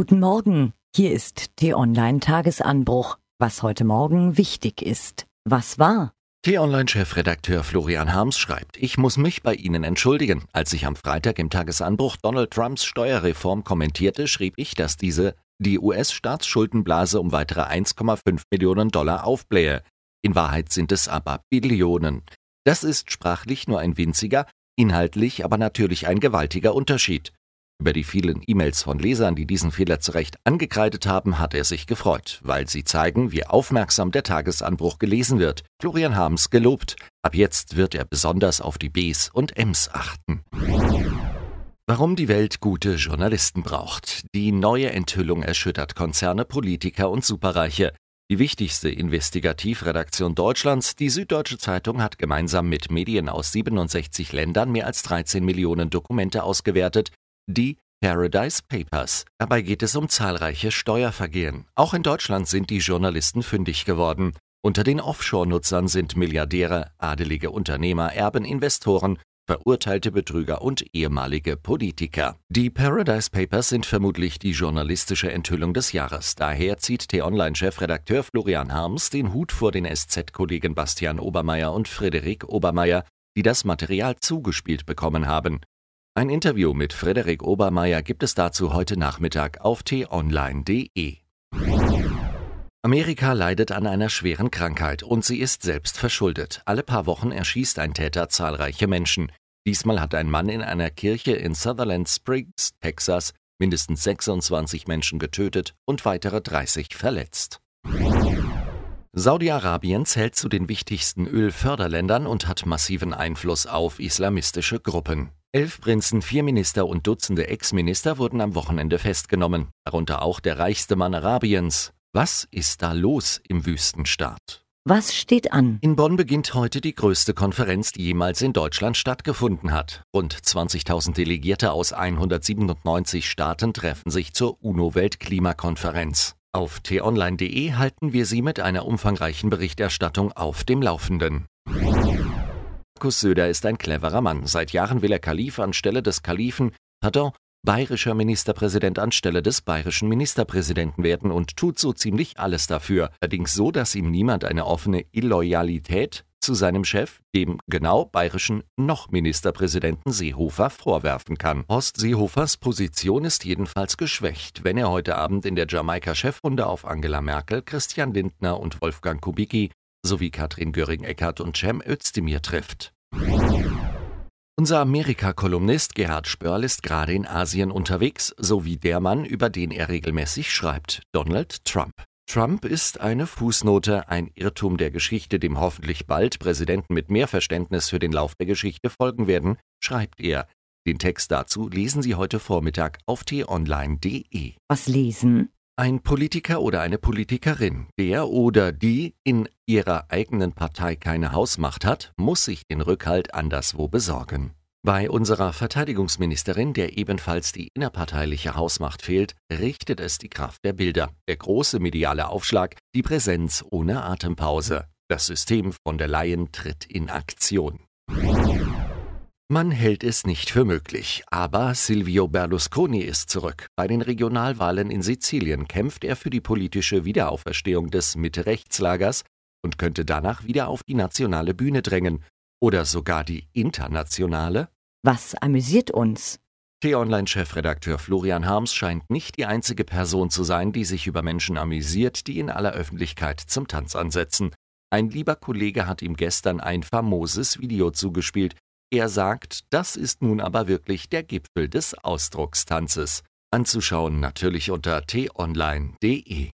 Guten Morgen, hier ist T-Online Tagesanbruch. Was heute Morgen wichtig ist. Was war? T-Online-Chefredakteur Florian Harms schreibt, ich muss mich bei Ihnen entschuldigen. Als ich am Freitag im Tagesanbruch Donald Trumps Steuerreform kommentierte, schrieb ich, dass diese die US-Staatsschuldenblase um weitere 1,5 Millionen Dollar aufblähe. In Wahrheit sind es aber Billionen. Das ist sprachlich nur ein winziger, inhaltlich aber natürlich ein gewaltiger Unterschied. Über die vielen E-Mails von Lesern, die diesen Fehler zu Recht angekreidet haben, hat er sich gefreut, weil sie zeigen, wie aufmerksam der Tagesanbruch gelesen wird. Florian Harms gelobt. Ab jetzt wird er besonders auf die Bs und Ms achten. Warum die Welt gute Journalisten braucht. Die neue Enthüllung erschüttert Konzerne, Politiker und Superreiche. Die wichtigste Investigativredaktion Deutschlands, die Süddeutsche Zeitung, hat gemeinsam mit Medien aus 67 Ländern mehr als 13 Millionen Dokumente ausgewertet, die Paradise Papers. Dabei geht es um zahlreiche Steuervergehen. Auch in Deutschland sind die Journalisten fündig geworden. Unter den Offshore-Nutzern sind Milliardäre, adelige Unternehmer, Erben, Investoren, verurteilte Betrüger und ehemalige Politiker. Die Paradise Papers sind vermutlich die journalistische Enthüllung des Jahres. Daher zieht T-Online-Chefredakteur Florian Harms den Hut vor den SZ-Kollegen Bastian Obermeier und Frederik Obermeier, die das Material zugespielt bekommen haben. Ein Interview mit Frederik Obermeier gibt es dazu heute Nachmittag auf t-online.de. Amerika leidet an einer schweren Krankheit und sie ist selbst verschuldet. Alle paar Wochen erschießt ein Täter zahlreiche Menschen. Diesmal hat ein Mann in einer Kirche in Sutherland Springs, Texas, mindestens 26 Menschen getötet und weitere 30 verletzt. Saudi-Arabien zählt zu den wichtigsten Ölförderländern und hat massiven Einfluss auf islamistische Gruppen. Elf Prinzen, vier Minister und Dutzende Ex-Minister wurden am Wochenende festgenommen, darunter auch der reichste Mann Arabiens. Was ist da los im Wüstenstaat? Was steht an? In Bonn beginnt heute die größte Konferenz, die jemals in Deutschland stattgefunden hat. Rund 20.000 Delegierte aus 197 Staaten treffen sich zur UNO-Weltklimakonferenz. Auf t-online.de halten wir Sie mit einer umfangreichen Berichterstattung auf dem Laufenden. Markus Söder ist ein cleverer Mann. Seit Jahren will er Kalif anstelle des Kalifen, pardon, bayerischer Ministerpräsident anstelle des bayerischen Ministerpräsidenten werden und tut so ziemlich alles dafür. Allerdings so, dass ihm niemand eine offene Illoyalität zu seinem Chef, dem genau bayerischen noch Ministerpräsidenten Seehofer, vorwerfen kann. Horst Seehofers Position ist jedenfalls geschwächt, wenn er heute Abend in der Jamaika-Chefrunde auf Angela Merkel, Christian Lindner und Wolfgang Kubicki sowie Katrin Göring-Eckardt und Cem Özdemir trifft. Unser Amerika-Kolumnist Gerhard Spörl ist gerade in Asien unterwegs, sowie der Mann, über den er regelmäßig schreibt, Donald Trump. Trump ist eine Fußnote, ein Irrtum der Geschichte, dem hoffentlich bald Präsidenten mit mehr Verständnis für den Lauf der Geschichte folgen werden, schreibt er. Den Text dazu lesen Sie heute Vormittag auf t-online.de. Was lesen? Ein Politiker oder eine Politikerin, der oder die in ihrer eigenen Partei keine Hausmacht hat, muss sich den Rückhalt anderswo besorgen. Bei unserer Verteidigungsministerin, der ebenfalls die innerparteiliche Hausmacht fehlt, richtet es die Kraft der Bilder, der große mediale Aufschlag, die Präsenz ohne Atempause. Das System von der Leyen tritt in Aktion. Man hält es nicht für möglich, aber Silvio Berlusconi ist zurück. Bei den Regionalwahlen in Sizilien kämpft er für die politische Wiederauferstehung des Mitte-Rechtslagers und könnte danach wieder auf die nationale Bühne drängen oder sogar die internationale. Was amüsiert uns? T-Online-Chefredakteur Florian Harms scheint nicht die einzige Person zu sein, die sich über Menschen amüsiert, die in aller Öffentlichkeit zum Tanz ansetzen. Ein lieber Kollege hat ihm gestern ein famoses Video zugespielt, er sagt, das ist nun aber wirklich der Gipfel des Ausdruckstanzes. Anzuschauen natürlich unter t-online.de.